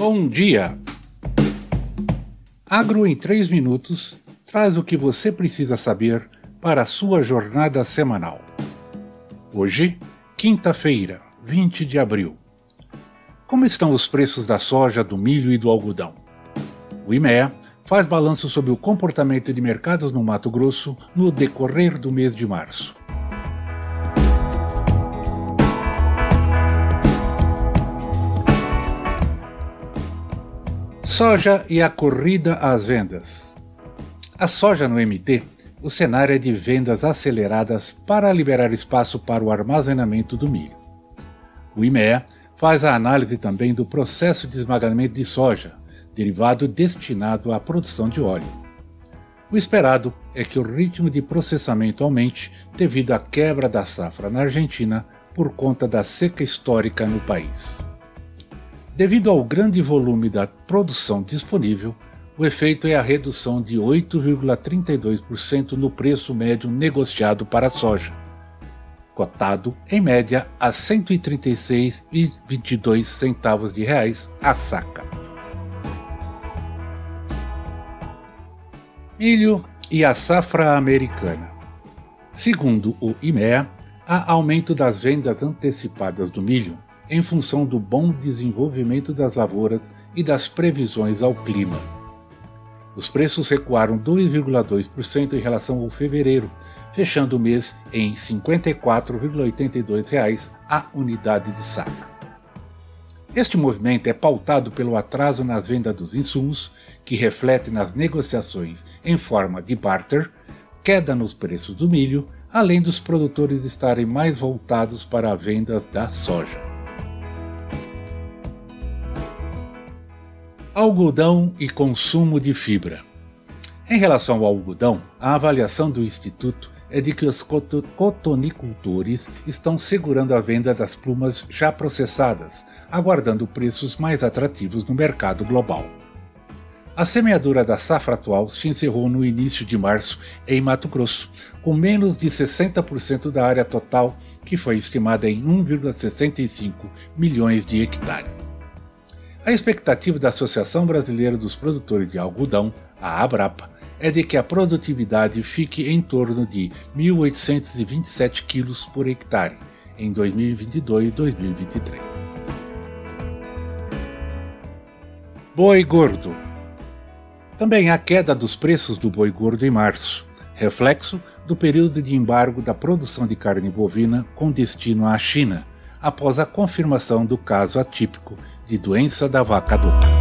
Bom dia! Agro em 3 minutos traz o que você precisa saber para a sua jornada semanal. Hoje, quinta-feira, 20 de abril. Como estão os preços da soja, do milho e do algodão? O IMEA faz balanço sobre o comportamento de mercados no Mato Grosso no decorrer do mês de março. Soja e a corrida às vendas. A soja no MT, o cenário é de vendas aceleradas para liberar espaço para o armazenamento do milho. O IMEA faz a análise também do processo de esmagamento de soja, derivado destinado à produção de óleo. O esperado é que o ritmo de processamento aumente devido à quebra da safra na Argentina por conta da seca histórica no país. Devido ao grande volume da produção disponível, o efeito é a redução de 8,32% no preço médio negociado para a soja, cotado em média a R$ 136,22 centavos de reais a saca. Milho e a safra americana. Segundo o IMEA, há aumento das vendas antecipadas do milho em função do bom desenvolvimento das lavouras e das previsões ao clima. Os preços recuaram 2,2% em relação ao fevereiro, fechando o mês em R$ 54,82 a unidade de saca. Este movimento é pautado pelo atraso nas vendas dos insumos, que reflete nas negociações em forma de barter, queda nos preços do milho, além dos produtores estarem mais voltados para a venda da soja. Algodão e consumo de fibra. Em relação ao algodão, a avaliação do Instituto é de que os cotonicultores estão segurando a venda das plumas já processadas, aguardando preços mais atrativos no mercado global. A semeadura da safra atual se encerrou no início de março em Mato Grosso, com menos de 60% da área total, que foi estimada em 1,65 milhões de hectares. A expectativa da Associação Brasileira dos Produtores de Algodão, a Abrapa, é de que a produtividade fique em torno de 1.827 quilos por hectare em 2022 e 2023. Boi gordo. Também há queda dos preços do boi gordo em março, reflexo do período de embargo da produção de carne bovina com destino à China, após a confirmação do caso atípico de doença da vaca louca.